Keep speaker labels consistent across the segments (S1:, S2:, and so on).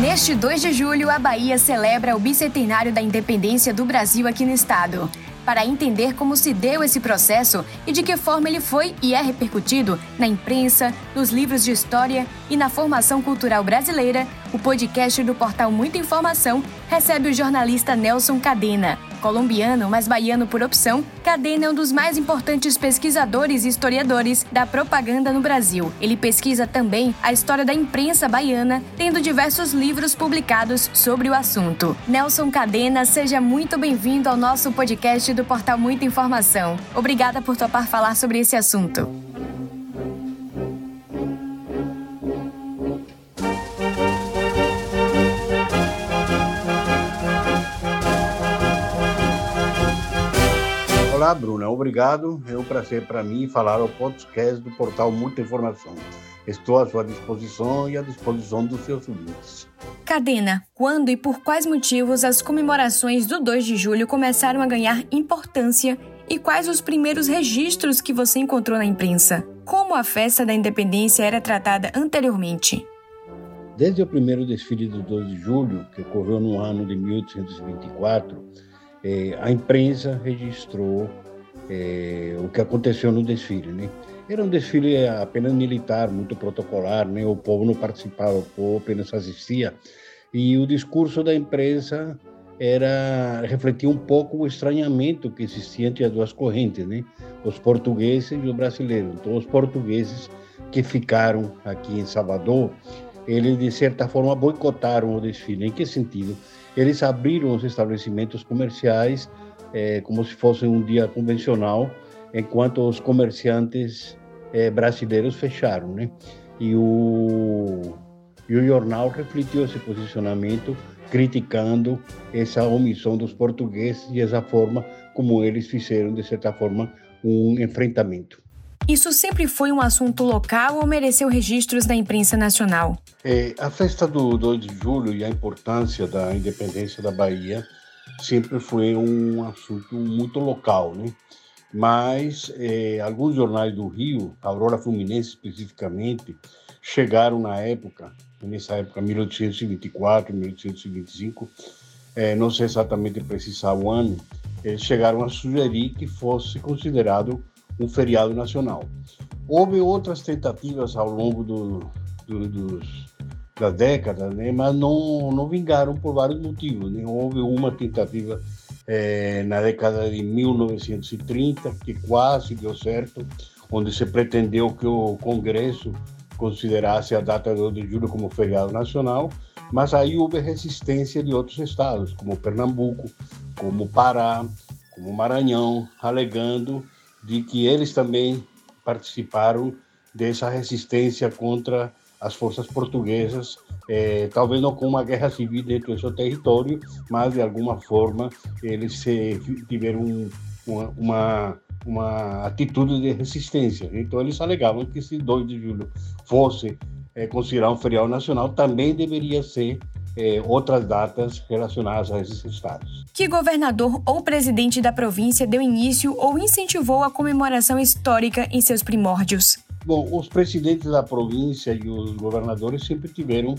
S1: Neste 2 de julho, a Bahia celebra o bicentenário da independência do Brasil aqui no estado. Para entender como se deu esse processo e de que forma ele foi e é repercutido na imprensa, nos livros de história e na formação cultural brasileira, o podcast do portal Muita Informação recebe o jornalista Nelson Cadena. Colombiano, mas baiano por opção, Cadena é um dos mais importantes pesquisadores e historiadores da propaganda no Brasil. Ele pesquisa também a história da imprensa baiana, tendo diversos livros publicados sobre o assunto. Nelson Cadena, seja muito bem-vindo ao nosso podcast do portal Muita Informação. Obrigada por topar falar sobre esse assunto.
S2: Obrigado. É um prazer para mim falar ao podcast do portal Muita Informação. Estou à sua disposição e à disposição dos seus ouvintes.
S1: Cadena, quando e por quais motivos as comemorações do 2 de julho começaram a ganhar importância e quais os primeiros registros que você encontrou na imprensa? Como a festa da independência era tratada anteriormente?
S2: Desde o primeiro desfile do 2 de julho, que ocorreu no ano de 1824, é, a imprensa registrou é, o que aconteceu no desfile. Né? Era um desfile apenas militar, muito protocolar, né? o povo não participava, o povo apenas assistia. E o discurso da imprensa era refletia um pouco o estranhamento que existia entre as duas correntes, né? os portugueses e os brasileiros. Então, os portugueses que ficaram aqui em Salvador, eles de certa forma boicotaram o desfile. Em que sentido? eles abriram os estabelecimentos comerciais é, como se fosse um dia convencional, enquanto os comerciantes é, brasileiros fecharam, né? E o, e o jornal refletiu esse posicionamento, criticando essa omissão dos portugueses e essa forma como eles fizeram, de certa forma, um enfrentamento.
S1: Isso sempre foi um assunto local ou mereceu registros da imprensa nacional?
S2: É, a festa do 2 de julho e a importância da independência da Bahia sempre foi um assunto muito local, né? Mas é, alguns jornais do Rio, Aurora Fluminense especificamente, chegaram na época, nessa época 1824, 1825, é, não sei exatamente precisar o ano, eles chegaram a sugerir que fosse considerado um feriado nacional. Houve outras tentativas ao longo do, do, dos, da década, né, mas não, não vingaram por vários motivos. Né? Houve uma tentativa é, na década de 1930 que quase deu certo, onde se pretendeu que o Congresso considerasse a data de 2 de julho como feriado nacional, mas aí houve resistência de outros estados, como Pernambuco, como Pará, como Maranhão, alegando de que eles também participaram dessa resistência contra as forças portuguesas, é, talvez não com uma guerra civil dentro do seu território, mas de alguma forma eles se, tiveram uma, uma, uma, atitude de resistência. Então eles alegavam que se 2 de julho fosse é, considerado um feriado nacional, também deveria ser é, outras datas relacionadas a esses estados.
S1: Que governador ou presidente da província deu início ou incentivou a comemoração histórica em seus primórdios?
S2: Bom, os presidentes da província e os governadores sempre tiveram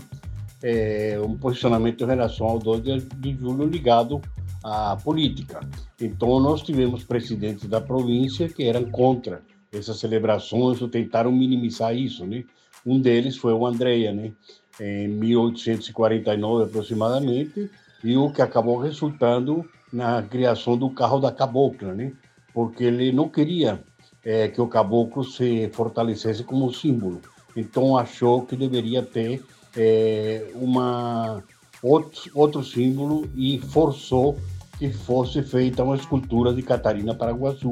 S2: é, um posicionamento em relação ao 2 de, de julho ligado à política. Então, nós tivemos presidentes da província que eram contra essas celebrações ou tentaram minimizar isso, né? Um deles foi o Andréia, né? em 1849 aproximadamente, e o que acabou resultando na criação do carro da cabocla, né? porque ele não queria é, que o caboclo se fortalecesse como símbolo. Então achou que deveria ter é, uma outro, outro símbolo e forçou que fosse feita uma escultura de Catarina Paraguaçu,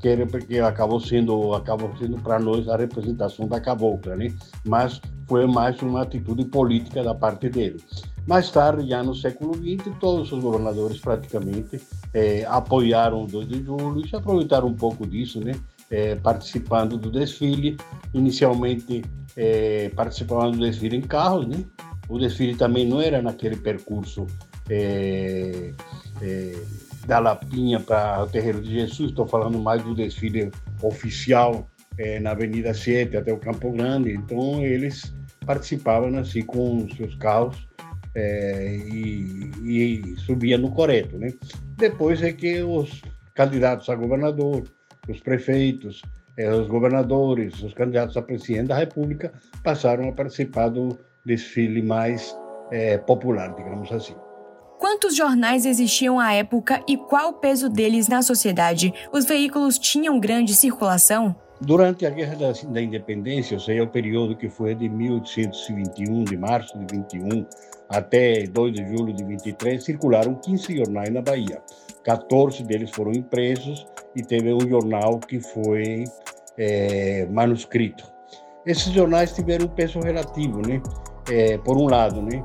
S2: que era porque acabou sendo acabou sendo para nós a representação da cabocla, né? Mas foi mais uma atitude política da parte dele. Mais tarde, já no século XX, todos os governadores praticamente é, apoiaram o 2 de julho e se aproveitaram um pouco disso, né? É, participando do desfile, inicialmente é, participando do desfile em carros, né? O desfile também não era naquele percurso é, é, da Lapinha para o Terreiro de Jesus, estou falando mais do desfile oficial é, na Avenida 7 até o Campo Grande. Então, eles participavam assim com seus carros é, e, e, subia no coreto. Né? Depois é que os candidatos a governador, os prefeitos, é, os governadores, os candidatos a presidente da República passaram a participar do desfile mais é, popular, digamos assim.
S1: Quantos jornais existiam à época e qual o peso deles na sociedade? Os veículos tinham grande circulação?
S2: Durante a Guerra da, da Independência, ou seja, o período que foi de 1821, de março de 21 até 2 de julho de 23, circularam 15 jornais na Bahia. 14 deles foram impressos e teve um jornal que foi é, manuscrito. Esses jornais tiveram um peso relativo, né? É, por um lado, né?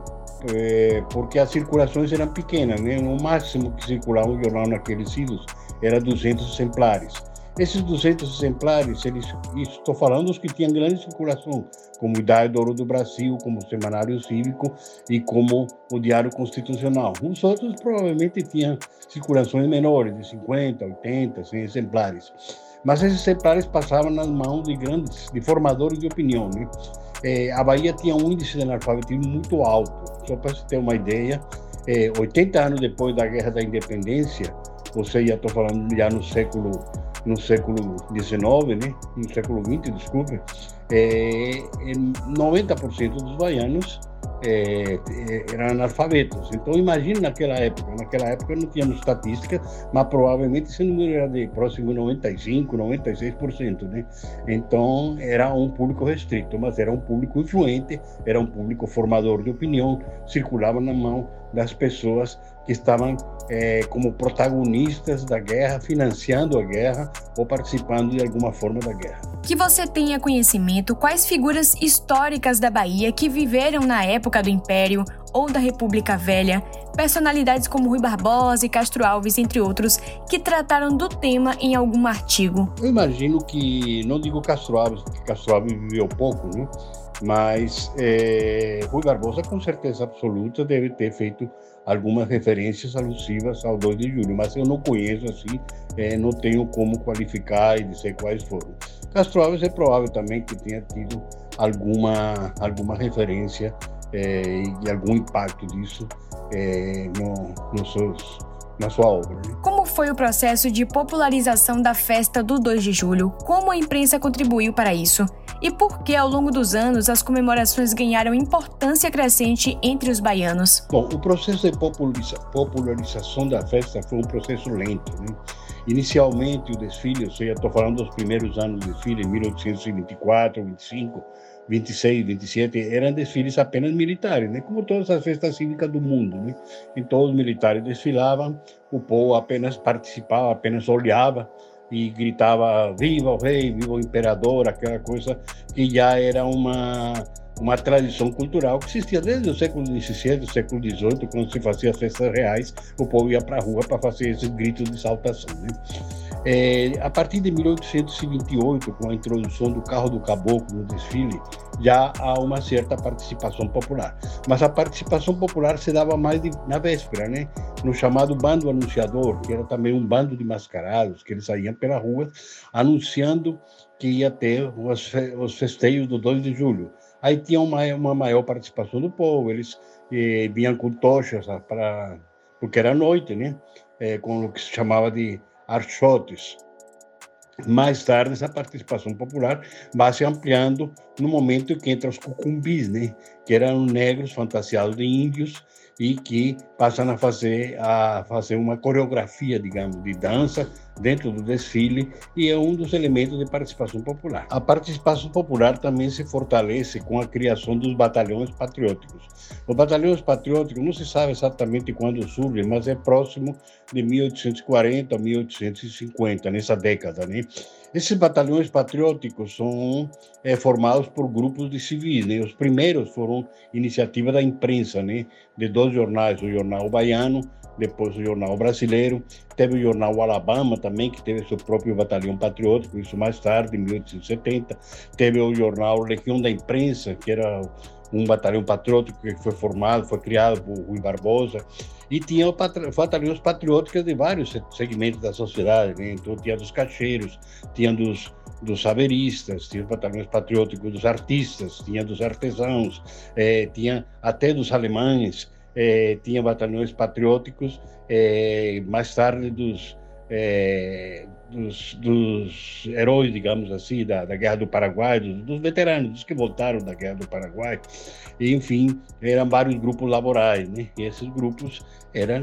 S2: É, porque as circulações eram pequenas, né? O máximo que circulava um jornal naqueles idos era 200 exemplares. Esses 200 exemplares, eles, estou falando dos que tinham grande circulação, como o Idade do Ouro do Brasil, como o Semanário Cívico e como o Diário Constitucional. Os outros provavelmente tinham circulações menores, de 50, 80, 100 exemplares. Mas esses exemplares passavam nas mãos de grandes, de formadores de opinião. Né? É, a Bahia tinha um índice de analfabetismo muito alto. Só para você ter uma ideia, é, 80 anos depois da Guerra da Independência, ou seja, estou falando já no século no século XIX, né? no século XX, desculpe, é, 90% dos baianos é, é, eram analfabetos. Então, imagine naquela época. Naquela época não tínhamos estatística, mas provavelmente esse número era de próximo 95%, 96%. Né? Então, era um público restrito, mas era um público influente, era um público formador de opinião, circulava na mão das pessoas que estavam é, como protagonistas da guerra, financiando a guerra ou participando de alguma forma da guerra.
S1: Que você tenha conhecimento quais figuras históricas da Bahia que viveram na época do Império ou da República Velha, personalidades como Rui Barbosa e Castro Alves, entre outros, que trataram do tema em algum artigo.
S2: Eu imagino que, não digo Castro Alves, porque Castro Alves viveu pouco, né? Mas é, Rui Barbosa, com certeza absoluta, deve ter feito algumas referências alusivas ao 2 de julho, mas eu não conheço assim, é, não tenho como qualificar e dizer quais foram. Castro Alves é provável também que tenha tido alguma, alguma referência é, e algum impacto disso é, no, seus na sua obra. Né?
S1: Como foi o processo de popularização da festa do 2 de julho? Como a imprensa contribuiu para isso? E por que, ao longo dos anos, as comemorações ganharam importância crescente entre os baianos?
S2: Bom, o processo de popularização da festa foi um processo lento. Né? Inicialmente, o desfile, ou seja, estou falando dos primeiros anos do desfile, em 1824, 25, 26, 27, eram desfiles apenas militares, né? como todas as festas cívicas do mundo. Né? Então, os militares desfilavam, o povo apenas participava, apenas olhava e gritava viva o rei, viva o imperador, aquela coisa que já era uma uma tradição cultural que existia desde o século XVII, século XVIII, quando se fazia festas reais, o povo ia para a rua para fazer esses gritos de saltação. Né? É, a partir de 1828, com a introdução do carro do caboclo no desfile, já há uma certa participação popular. Mas a participação popular se dava mais de, na véspera, né? no chamado bando anunciador, que era também um bando de mascarados, que eles saíam pela rua anunciando que ia ter os, os festeios do 2 de julho. Aí tinha uma, uma maior participação do povo, eles eh, vinham com tochas ah, para porque era noite, né? Eh, com o que se chamava de archotes. Mais tarde, essa participação popular vai se ampliando no momento em que entra os cucumbis, né? que eram negros fantasiados de índios e que passam a fazer, a fazer uma coreografia, digamos, de dança dentro do desfile e é um dos elementos de participação popular. A participação popular também se fortalece com a criação dos batalhões patrióticos. Os batalhões patrióticos não se sabe exatamente quando surgem, mas é próximo de 1840 a 1850, nessa década, né? Esses batalhões patrióticos são é, formados por grupos de civis. Né? Os primeiros foram iniciativa da imprensa, né? de dois jornais, o Jornal Baiano depois o Jornal Brasileiro, teve o Jornal Alabama também, que teve seu próprio batalhão patriótico, isso mais tarde, em 1870, teve o Jornal Legião da Imprensa, que era um batalhão patriótico que foi formado, foi criado por Rui Barbosa, e tinha batalhões patrióticos de vários segmentos da sociedade, né? então tinha dos cacheiros, tinha dos, dos saberistas, tinha os batalhões patrióticos dos artistas, tinha dos artesãos, eh, tinha até dos alemães, é, tinha batalhões patrióticos, é, mais tarde dos, é, dos, dos, heróis, digamos assim, da, da Guerra do Paraguai, dos, dos, veteranos, dos que voltaram da Guerra do Paraguai. E, enfim, eram vários grupos laborais, né? E esses grupos eram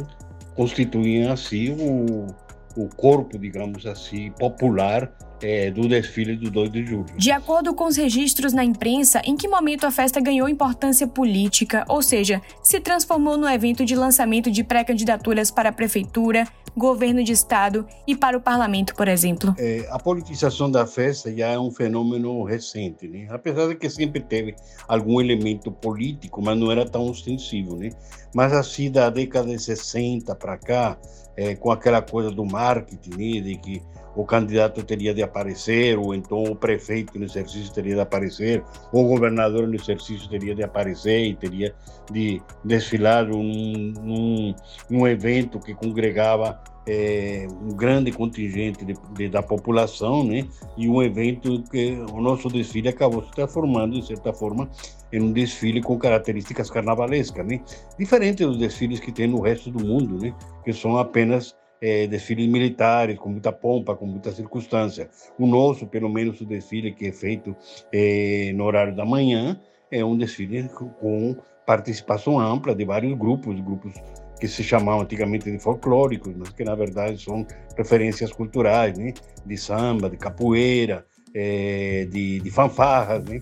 S2: constituíam assim o, o corpo, digamos assim, popular é, do desfile do 2 de julho.
S1: De acordo com os registros na imprensa, em que momento a festa ganhou importância política, ou seja, se transformou no evento de lançamento de pré-candidaturas para a prefeitura, governo de estado e para o parlamento, por exemplo?
S2: É, a politização da festa já é um fenômeno recente, né? apesar de que sempre teve algum elemento político, mas não era tão ostensivo. Né? Mas assim, da década de 60 para cá, é, com aquela coisa do marketing, né? de que o candidato teria de aparecer, ou então o prefeito no exercício teria de aparecer, ou o governador no exercício teria de aparecer e teria de desfilar num, num, num evento que congregava é, um grande contingente de, de, da população, né? E um evento que o nosso desfile acabou se transformando, de certa forma, em um desfile com características carnavalescas, né? Diferente dos desfiles que tem no resto do mundo, né? Que são apenas é, desfiles militares, com muita pompa, com muita circunstância. O nosso, pelo menos o desfile que é feito é, no horário da manhã, é um desfile com participação ampla de vários grupos, grupos que se chamavam antigamente de folclóricos, mas que na verdade são referências culturais, né? de samba, de capoeira, é, de, de fanfarras, né?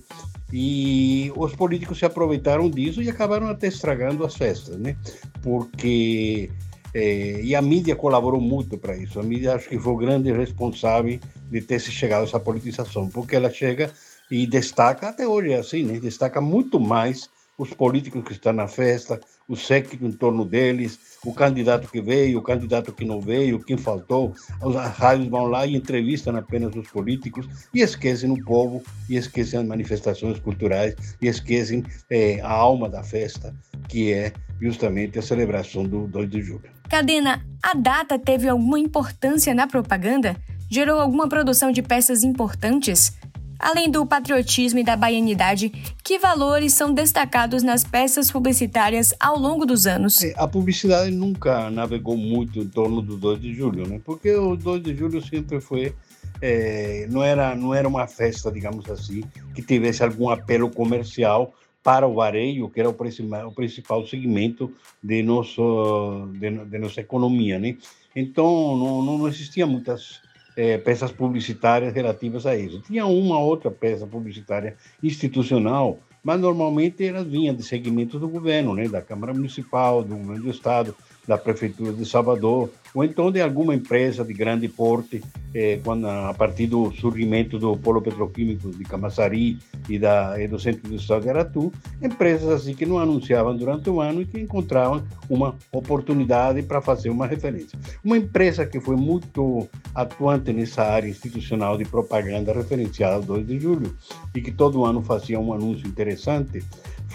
S2: E os políticos se aproveitaram disso e acabaram até estragando as festas, né? Porque é, e a mídia colaborou muito para isso. A mídia acho que foi o grande responsável de ter se chegado a essa politização, porque ela chega e destaca, até hoje é assim, né? destaca muito mais os políticos que estão na festa, o séquito em torno deles, o candidato que veio, o candidato que não veio, quem faltou. As rádios vão lá e entrevistam apenas os políticos e esquecem o povo, e esquecem as manifestações culturais, e esquecem é, a alma da festa, que é justamente a celebração do 2 de julho.
S1: Cadena, a data teve alguma importância na propaganda? Gerou alguma produção de peças importantes? Além do patriotismo e da baianidade, que valores são destacados nas peças publicitárias ao longo dos anos?
S2: É, a publicidade nunca navegou muito em torno do 2 de julho, né? Porque o 2 de julho sempre foi é, não era não era uma festa, digamos assim, que tivesse algum apelo comercial para o varejo, que era o principal, o principal segmento de, nosso, de, de nossa economia. Né? Então, não, não existiam muitas é, peças publicitárias relativas a isso. Tinha uma outra peça publicitária institucional, mas normalmente elas vinham de segmentos do governo, né? da Câmara Municipal, do governo do Estado, da Prefeitura de Salvador, ou então de alguma empresa de grande porte, eh, quando, a partir do surgimento do polo petroquímico de Camaçari e, da, e do Centro Industrial de Aratu, empresas assim que não anunciavam durante o ano e que encontravam uma oportunidade para fazer uma referência. Uma empresa que foi muito atuante nessa área institucional de propaganda referenciada ao 2 de julho e que todo ano fazia um anúncio interessante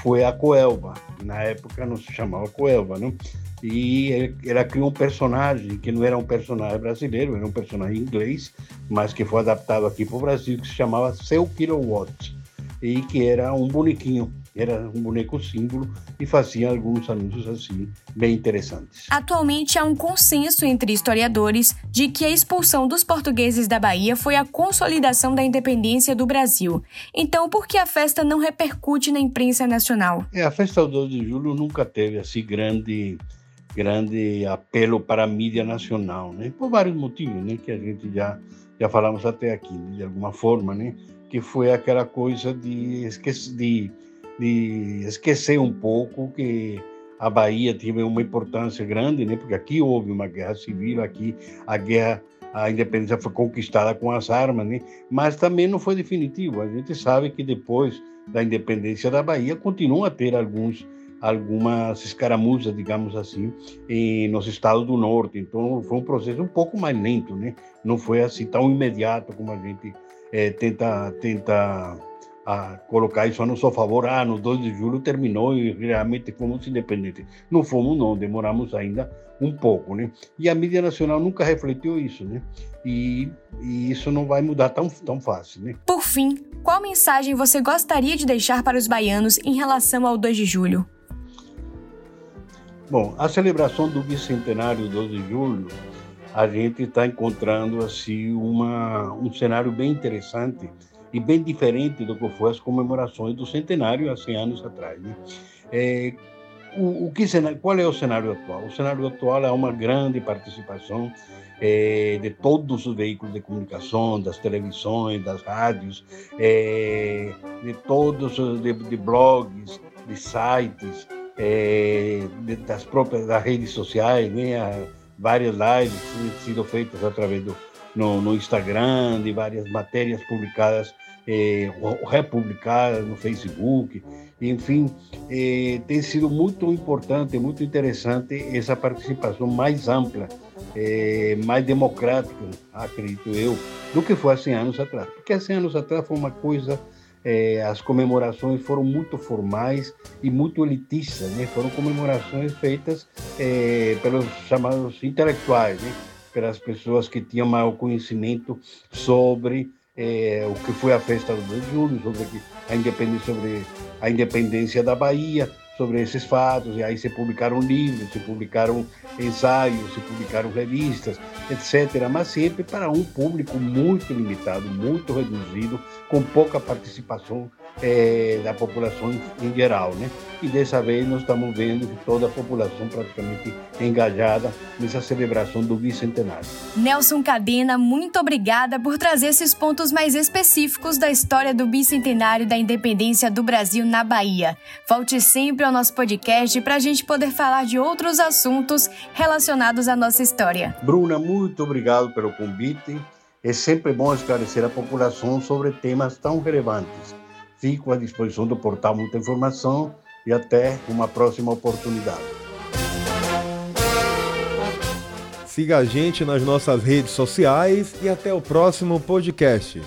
S2: foi a Coelba. Na época não se chamava Coelba, né? e ela criou um personagem que não era um personagem brasileiro, era um personagem inglês, mas que foi adaptado aqui para o Brasil, que se chamava Seu Kilowatt, e que era um bonequinho, era um boneco símbolo e fazia alguns anúncios assim, bem interessantes.
S1: Atualmente há um consenso entre historiadores de que a expulsão dos portugueses da Bahia foi a consolidação da independência do Brasil. Então, por que a festa não repercute na imprensa nacional?
S2: É, a festa do 2 de julho nunca teve assim grande grande apelo para a mídia nacional, né? Por vários motivos, né? Que a gente já já falamos até aqui, de alguma forma, né? Que foi aquela coisa de esquecer, de, de esquecer um pouco que a Bahia teve uma importância grande, né? Porque aqui houve uma guerra civil, aqui a guerra a independência foi conquistada com as armas, né? Mas também não foi definitivo. A gente sabe que depois da independência da Bahia continua a ter alguns algumas escaramuzas, digamos assim, nos estados do norte. Então, foi um processo um pouco mais lento, né? Não foi assim tão imediato como a gente é, tenta, tenta a colocar isso a nosso favor. Ah, no 2 de julho terminou e realmente fomos independentes. Não fomos, não, demoramos ainda um pouco, né? E a mídia nacional nunca refletiu isso, né? E, e isso não vai mudar tão, tão fácil, né?
S1: Por fim, qual mensagem você gostaria de deixar para os baianos em relação ao 2 de julho?
S2: Bom, a celebração do bicentenário 12 de julho, a gente está encontrando assim uma, um cenário bem interessante e bem diferente do que foi as comemorações do centenário há 100 anos atrás. Né? É, o, o que, qual é o cenário atual? O cenário atual é uma grande participação é, de todos os veículos de comunicação, das televisões, das rádios, é, de todos de, de blogs, de sites, é, das próprias das redes sociais, né? várias lives sido feitas através do no, no Instagram, de várias matérias publicadas, é, republicadas no Facebook, enfim, é, tem sido muito importante, muito interessante essa participação mais ampla, é, mais democrática, acredito eu, do que foi há 100 anos atrás. Porque há 100 anos atrás foi uma coisa é, as comemorações foram muito formais e muito elitistas, né? Foram comemorações feitas é, pelos chamados intelectuais, né? Pelas pessoas que tinham maior conhecimento sobre é, o que foi a festa do 2 de julho, sobre a independência, sobre a independência da Bahia, sobre esses fatos, e aí se publicaram livros, se publicaram ensaios, se publicaram revistas, etc. Mas sempre para um público muito limitado, muito reduzido, com pouca participação é, da população em geral, né? E dessa vez nós estamos vendo toda a população praticamente engajada nessa celebração do bicentenário.
S1: Nelson Cadena, muito obrigada por trazer esses pontos mais específicos da história do bicentenário da independência do Brasil na Bahia. Volte sempre ao nosso podcast para a gente poder falar de outros assuntos relacionados à nossa história.
S2: Bruna, muito obrigado pelo convite. É sempre bom esclarecer a população sobre temas tão relevantes Fico à disposição do portal Muita Informação e até uma próxima oportunidade.
S3: Siga a gente nas nossas redes sociais e até o próximo podcast.